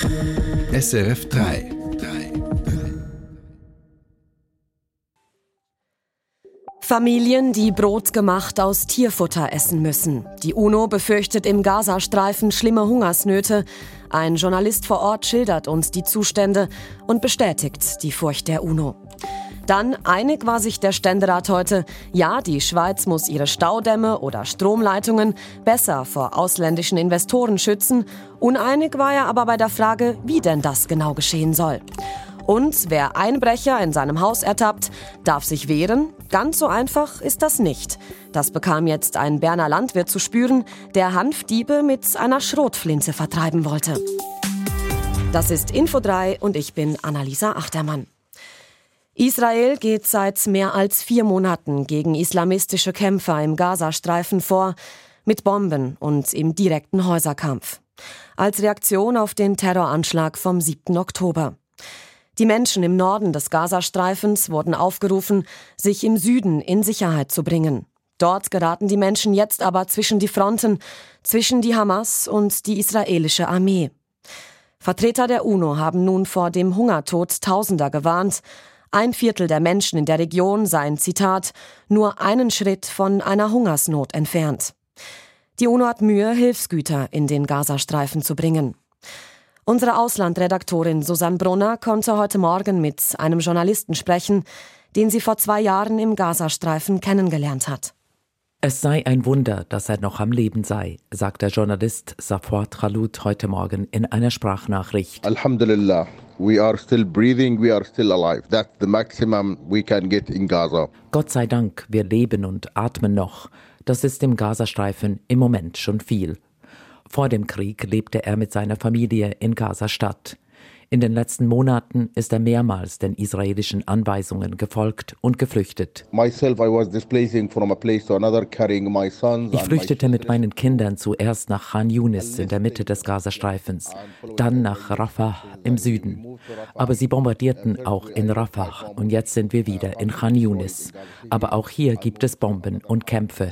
SRF 3. Familien, die Brot gemacht aus Tierfutter essen müssen. Die UNO befürchtet im Gazastreifen schlimme Hungersnöte. Ein Journalist vor Ort schildert uns die Zustände und bestätigt die Furcht der UNO. Dann einig war sich der Ständerat heute, ja, die Schweiz muss ihre Staudämme oder Stromleitungen besser vor ausländischen Investoren schützen. Uneinig war er aber bei der Frage, wie denn das genau geschehen soll. Und wer Einbrecher in seinem Haus ertappt, darf sich wehren. Ganz so einfach ist das nicht. Das bekam jetzt ein Berner Landwirt zu spüren, der Hanfdiebe mit einer Schrotflinte vertreiben wollte. Das ist Info 3 und ich bin Annalisa Achtermann. Israel geht seit mehr als vier Monaten gegen islamistische Kämpfer im Gazastreifen vor, mit Bomben und im direkten Häuserkampf. Als Reaktion auf den Terroranschlag vom 7. Oktober. Die Menschen im Norden des Gazastreifens wurden aufgerufen, sich im Süden in Sicherheit zu bringen. Dort geraten die Menschen jetzt aber zwischen die Fronten, zwischen die Hamas und die israelische Armee. Vertreter der UNO haben nun vor dem Hungertod Tausender gewarnt. Ein Viertel der Menschen in der Region seien, Zitat, nur einen Schritt von einer Hungersnot entfernt. Die UNO hat Mühe, Hilfsgüter in den Gazastreifen zu bringen. Unsere Auslandredaktorin Susanne Brunner konnte heute Morgen mit einem Journalisten sprechen, den sie vor zwei Jahren im Gazastreifen kennengelernt hat. Es sei ein Wunder, dass er noch am Leben sei, sagt der Journalist Safwat Khalut heute Morgen in einer Sprachnachricht. Alhamdulillah, we are still breathing, we are still alive. That's the maximum we can get in Gaza. Gott sei Dank, wir leben und atmen noch. Das ist im Gazastreifen im Moment schon viel. Vor dem Krieg lebte er mit seiner Familie in Gaza-Stadt. In den letzten Monaten ist er mehrmals den israelischen Anweisungen gefolgt und geflüchtet. Ich flüchtete mit meinen Kindern zuerst nach Khan Yunis in der Mitte des Gazastreifens, dann nach Rafah im Süden. Aber sie bombardierten auch in Rafah und jetzt sind wir wieder in Khan Yunis. Aber auch hier gibt es Bomben und Kämpfe.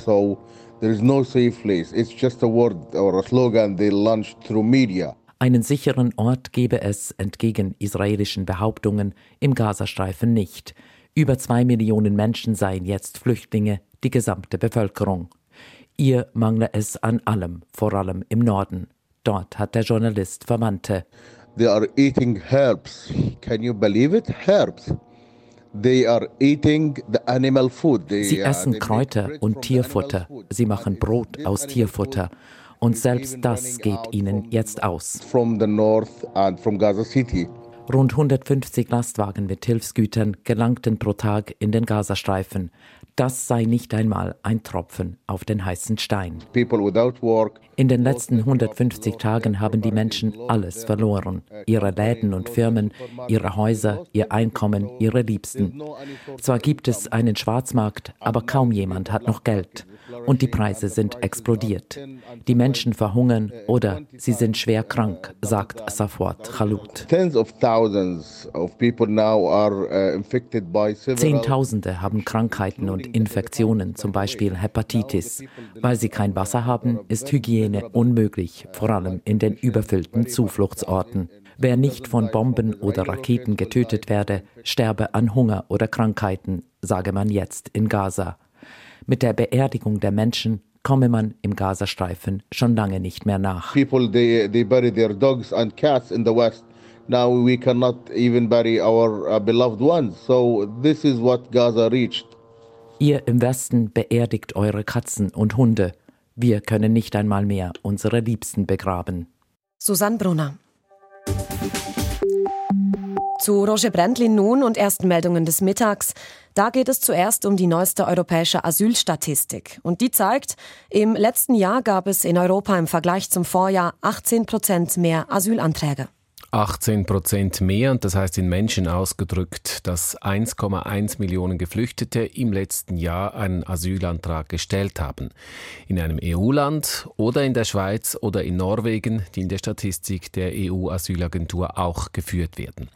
There is no safe place. It's just a word or a slogan they launched through media. Einen sicheren Ort gebe es, entgegen israelischen Behauptungen, im Gazastreifen nicht. Über zwei Millionen Menschen seien jetzt Flüchtlinge, die gesamte Bevölkerung. Ihr mangle es an allem, vor allem im Norden. Dort hat der Journalist Verwandte. They are eating herbs. Can you believe it? Herbs. They are eating the animal food. They, Sie essen Kräuter und Tierfutter. Sie machen Brot aus Tierfutter. Und selbst das geht ihnen jetzt aus. Rund 150 Lastwagen mit Hilfsgütern gelangten pro Tag in den Gazastreifen. Das sei nicht einmal ein Tropfen auf den heißen Stein. In den letzten 150 Tagen haben die Menschen alles verloren. Ihre Läden und Firmen, ihre Häuser, ihr Einkommen, ihre Liebsten. Zwar gibt es einen Schwarzmarkt, aber kaum jemand hat noch Geld und die Preise sind explodiert. Die Menschen verhungern oder sie sind schwer krank, sagt Safwat Khalut. Uh, Zehntausende haben Krankheiten und Infektionen, zum Beispiel Hepatitis. Weil sie kein Wasser haben, ist Hygiene unmöglich, vor allem in den überfüllten Zufluchtsorten. Wer nicht von Bomben oder Raketen getötet werde, sterbe an Hunger oder Krankheiten, sage man jetzt in Gaza. Mit der Beerdigung der Menschen komme man im Gazastreifen schon lange nicht mehr nach. People they, they bury their dogs and cats in the west. Now we cannot even bury our uh, beloved ones. So this is what Gaza reached. Ihr im Westen beerdigt eure Katzen und Hunde. Wir können nicht einmal mehr unsere Liebsten begraben. Susanne Brunner. Zu Roger Brendlin nun und ersten Meldungen des Mittags. Da geht es zuerst um die neueste europäische Asylstatistik. Und die zeigt, im letzten Jahr gab es in Europa im Vergleich zum Vorjahr 18 Prozent mehr Asylanträge. 18 Prozent mehr, und das heißt in Menschen ausgedrückt, dass 1,1 Millionen Geflüchtete im letzten Jahr einen Asylantrag gestellt haben. In einem EU-Land oder in der Schweiz oder in Norwegen, die in der Statistik der EU-Asylagentur auch geführt werden.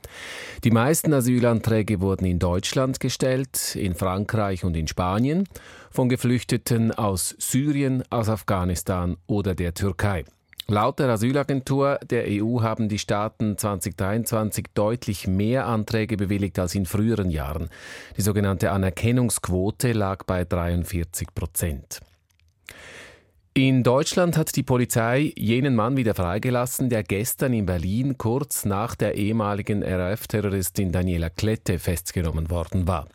Die meisten Asylanträge wurden in Deutschland gestellt, in Frankreich und in Spanien von Geflüchteten aus Syrien, aus Afghanistan oder der Türkei. Laut der Asylagentur der EU haben die Staaten 2023 deutlich mehr Anträge bewilligt als in früheren Jahren. Die sogenannte Anerkennungsquote lag bei 43 Prozent. In Deutschland hat die Polizei jenen Mann wieder freigelassen, der gestern in Berlin kurz nach der ehemaligen RAF-Terroristin Daniela Klette festgenommen worden war.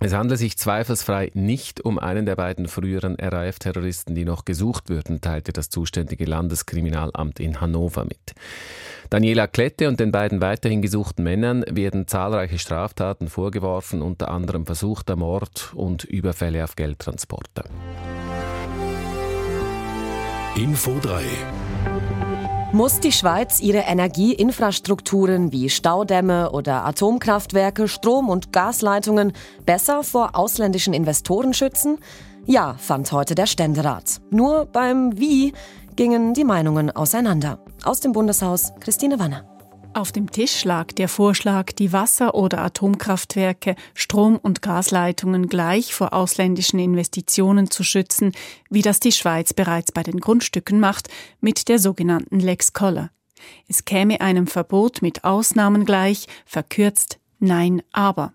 Es handelt sich zweifelsfrei nicht um einen der beiden früheren RAF-Terroristen, die noch gesucht würden, teilte das zuständige Landeskriminalamt in Hannover mit. Daniela Klette und den beiden weiterhin gesuchten Männern werden zahlreiche Straftaten vorgeworfen, unter anderem versuchter Mord und Überfälle auf Geldtransporter. Info 3 muss die Schweiz ihre Energieinfrastrukturen wie Staudämme oder Atomkraftwerke, Strom- und Gasleitungen besser vor ausländischen Investoren schützen? Ja, fand heute der Ständerat. Nur beim Wie gingen die Meinungen auseinander. Aus dem Bundeshaus Christine Wanner. Auf dem Tisch lag der Vorschlag, die Wasser- oder Atomkraftwerke, Strom- und Gasleitungen gleich vor ausländischen Investitionen zu schützen, wie das die Schweiz bereits bei den Grundstücken macht, mit der sogenannten Lex Koller. Es käme einem Verbot mit Ausnahmen gleich, verkürzt Nein, aber.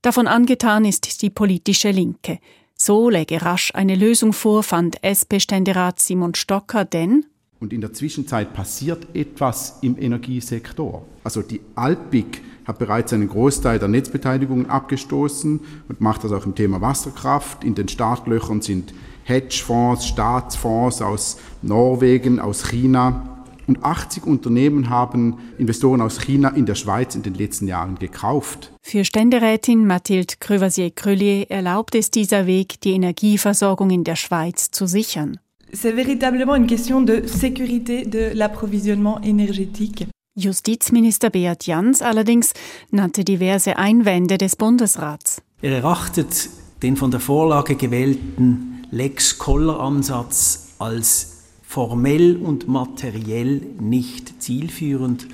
Davon angetan ist die politische Linke. So läge rasch eine Lösung vor, fand SP-Ständerat Simon Stocker, denn und in der Zwischenzeit passiert etwas im Energiesektor. Also die Alpic hat bereits einen Großteil der Netzbeteiligungen abgestoßen und macht das auch im Thema Wasserkraft. In den Startlöchern sind Hedgefonds, Staatsfonds aus Norwegen, aus China. Und 80 Unternehmen haben Investoren aus China in der Schweiz in den letzten Jahren gekauft. Für Ständerätin Mathilde Crevasier-Crullier erlaubt es dieser Weg, die Energieversorgung in der Schweiz zu sichern. C'est véritablement une question de sécurité de l'approvisionnement énergétique. Justizminister Beat Jans allerdings nannte diverse Einwände des Bundesrats. Er erachtet den von der Vorlage gewählten Lex Koller-Ansatz als formell und materiell nicht zielführend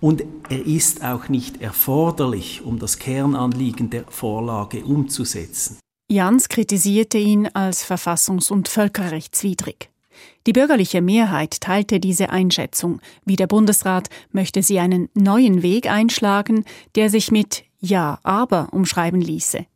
und er ist auch nicht erforderlich, um das Kernanliegen der Vorlage umzusetzen. Jans kritisierte ihn als verfassungs- und völkerrechtswidrig. Die bürgerliche Mehrheit teilte diese Einschätzung. Wie der Bundesrat möchte sie einen neuen Weg einschlagen, der sich mit Ja, aber umschreiben ließe.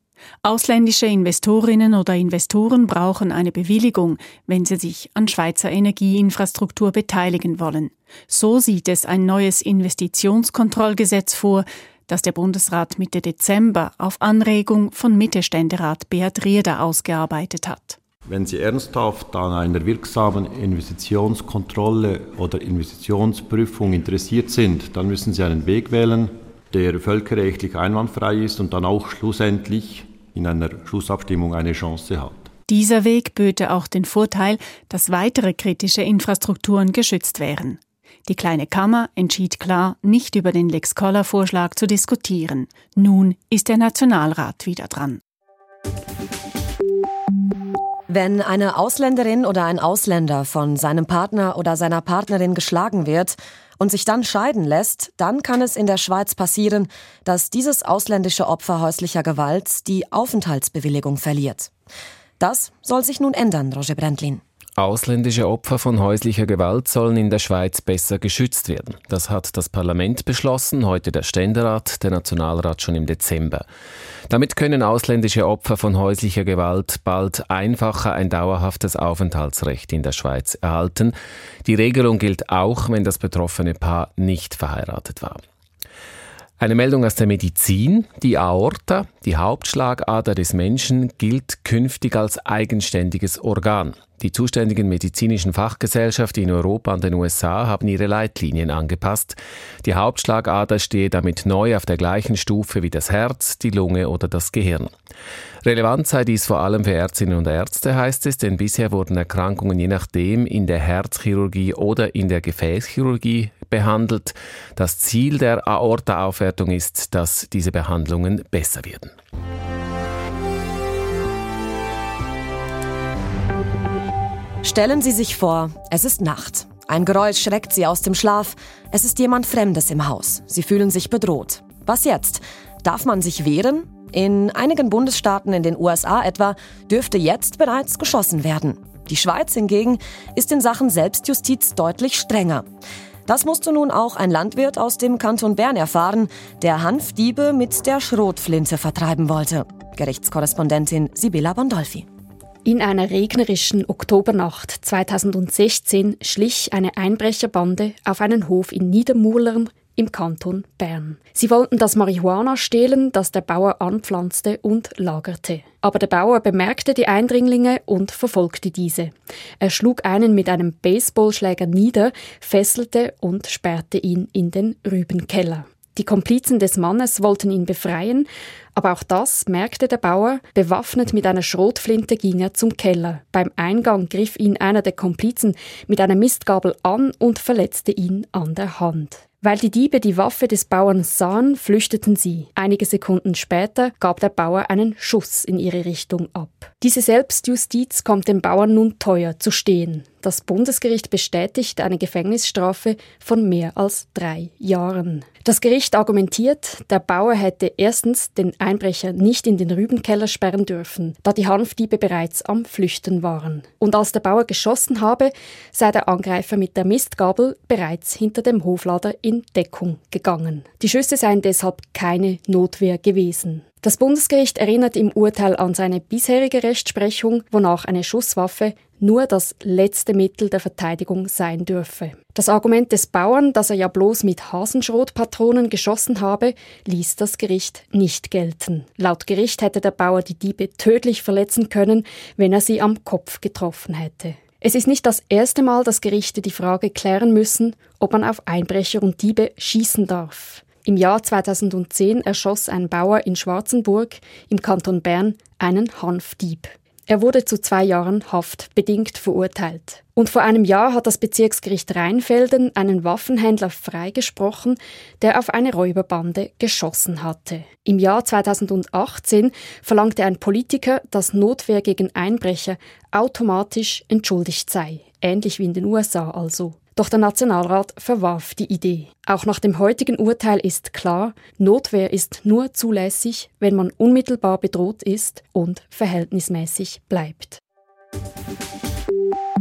Ausländische Investorinnen oder Investoren brauchen eine Bewilligung, wenn sie sich an Schweizer Energieinfrastruktur beteiligen wollen. So sieht es ein neues Investitionskontrollgesetz vor, das der Bundesrat Mitte Dezember auf Anregung von Mittelständerat Beat Rieder ausgearbeitet hat. Wenn Sie ernsthaft an einer wirksamen Investitionskontrolle oder Investitionsprüfung interessiert sind, dann müssen Sie einen Weg wählen, der völkerrechtlich einwandfrei ist und dann auch schlussendlich in einer Schlussabstimmung eine Chance hat. Dieser Weg böte auch den Vorteil, dass weitere kritische Infrastrukturen geschützt wären. Die kleine Kammer entschied klar, nicht über den Lex Koller-Vorschlag zu diskutieren. Nun ist der Nationalrat wieder dran. Wenn eine Ausländerin oder ein Ausländer von seinem Partner oder seiner Partnerin geschlagen wird und sich dann scheiden lässt, dann kann es in der Schweiz passieren, dass dieses ausländische Opfer häuslicher Gewalt die Aufenthaltsbewilligung verliert. Das soll sich nun ändern, Roger Brandlin. Ausländische Opfer von häuslicher Gewalt sollen in der Schweiz besser geschützt werden. Das hat das Parlament beschlossen, heute der Ständerat, der Nationalrat schon im Dezember. Damit können ausländische Opfer von häuslicher Gewalt bald einfacher ein dauerhaftes Aufenthaltsrecht in der Schweiz erhalten. Die Regelung gilt auch, wenn das betroffene Paar nicht verheiratet war. Eine Meldung aus der Medizin. Die Aorta, die Hauptschlagader des Menschen, gilt künftig als eigenständiges Organ. Die zuständigen medizinischen Fachgesellschaften in Europa und den USA haben ihre Leitlinien angepasst. Die Hauptschlagader stehe damit neu auf der gleichen Stufe wie das Herz, die Lunge oder das Gehirn. Relevant sei dies vor allem für Ärztinnen und Ärzte, heißt es, denn bisher wurden Erkrankungen je nachdem in der Herzchirurgie oder in der Gefäßchirurgie behandelt. Das Ziel der Aortaaufwertung ist, dass diese Behandlungen besser werden. Stellen Sie sich vor, es ist Nacht. Ein Geräusch schreckt Sie aus dem Schlaf. Es ist jemand Fremdes im Haus. Sie fühlen sich bedroht. Was jetzt? Darf man sich wehren? In einigen Bundesstaaten in den USA etwa dürfte jetzt bereits geschossen werden. Die Schweiz hingegen ist in Sachen Selbstjustiz deutlich strenger. Das musste nun auch ein Landwirt aus dem Kanton Bern erfahren, der Hanfdiebe mit der Schrotflinte vertreiben wollte. Gerichtskorrespondentin Sibylla Bondolfi. In einer regnerischen Oktobernacht 2016 schlich eine Einbrecherbande auf einen Hof in Niedermurlern im Kanton Bern. Sie wollten das Marihuana stehlen, das der Bauer anpflanzte und lagerte. Aber der Bauer bemerkte die Eindringlinge und verfolgte diese. Er schlug einen mit einem Baseballschläger nieder, fesselte und sperrte ihn in den Rübenkeller. Die Komplizen des Mannes wollten ihn befreien, aber auch das merkte der Bauer. Bewaffnet mit einer Schrotflinte ging er zum Keller. Beim Eingang griff ihn einer der Komplizen mit einer Mistgabel an und verletzte ihn an der Hand. Weil die Diebe die Waffe des Bauern sahen, flüchteten sie. Einige Sekunden später gab der Bauer einen Schuss in ihre Richtung ab. Diese Selbstjustiz kommt dem Bauern nun teuer zu stehen. Das Bundesgericht bestätigt eine Gefängnisstrafe von mehr als drei Jahren. Das Gericht argumentiert, der Bauer hätte erstens den Einbrecher nicht in den Rübenkeller sperren dürfen, da die Hanfdiebe bereits am Flüchten waren. Und als der Bauer geschossen habe, sei der Angreifer mit der Mistgabel bereits hinter dem Hoflader in Deckung gegangen. Die Schüsse seien deshalb keine Notwehr gewesen. Das Bundesgericht erinnert im Urteil an seine bisherige Rechtsprechung, wonach eine Schusswaffe nur das letzte Mittel der Verteidigung sein dürfe. Das Argument des Bauern, dass er ja bloß mit Hasenschrotpatronen geschossen habe, ließ das Gericht nicht gelten. Laut Gericht hätte der Bauer die Diebe tödlich verletzen können, wenn er sie am Kopf getroffen hätte. Es ist nicht das erste Mal, dass Gerichte die Frage klären müssen, ob man auf Einbrecher und Diebe schießen darf. Im Jahr 2010 erschoss ein Bauer in Schwarzenburg im Kanton Bern einen Hanfdieb. Er wurde zu zwei Jahren Haft bedingt verurteilt. Und vor einem Jahr hat das Bezirksgericht Rheinfelden einen Waffenhändler freigesprochen, der auf eine Räuberbande geschossen hatte. Im Jahr 2018 verlangte ein Politiker, dass Notwehr gegen Einbrecher automatisch entschuldigt sei, ähnlich wie in den USA also. Doch der Nationalrat verwarf die Idee. Auch nach dem heutigen Urteil ist klar, Notwehr ist nur zulässig, wenn man unmittelbar bedroht ist und verhältnismäßig bleibt.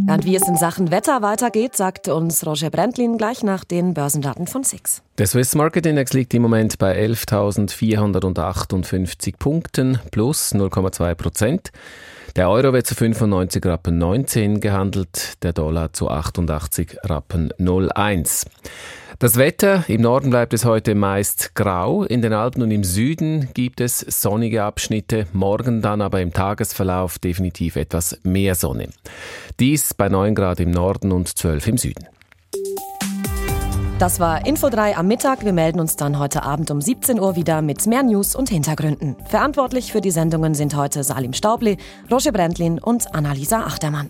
Und wie es in Sachen Wetter weitergeht, sagt uns Roger Brendlin gleich nach den Börsendaten von SIX. Der Swiss Market Index liegt im Moment bei 11.458 Punkten plus 0,2 Prozent. Der Euro wird zu 95 Rappen 19 gehandelt, der Dollar zu 88 Rappen 01. Das Wetter, im Norden bleibt es heute meist grau, in den Alpen und im Süden gibt es sonnige Abschnitte, morgen dann aber im Tagesverlauf definitiv etwas mehr Sonne. Dies bei 9 Grad im Norden und 12 im Süden. Das war Info 3 am Mittag. Wir melden uns dann heute Abend um 17 Uhr wieder mit mehr News und Hintergründen. Verantwortlich für die Sendungen sind heute Salim Staubli, Roger Brendlin und Annalisa Achtermann.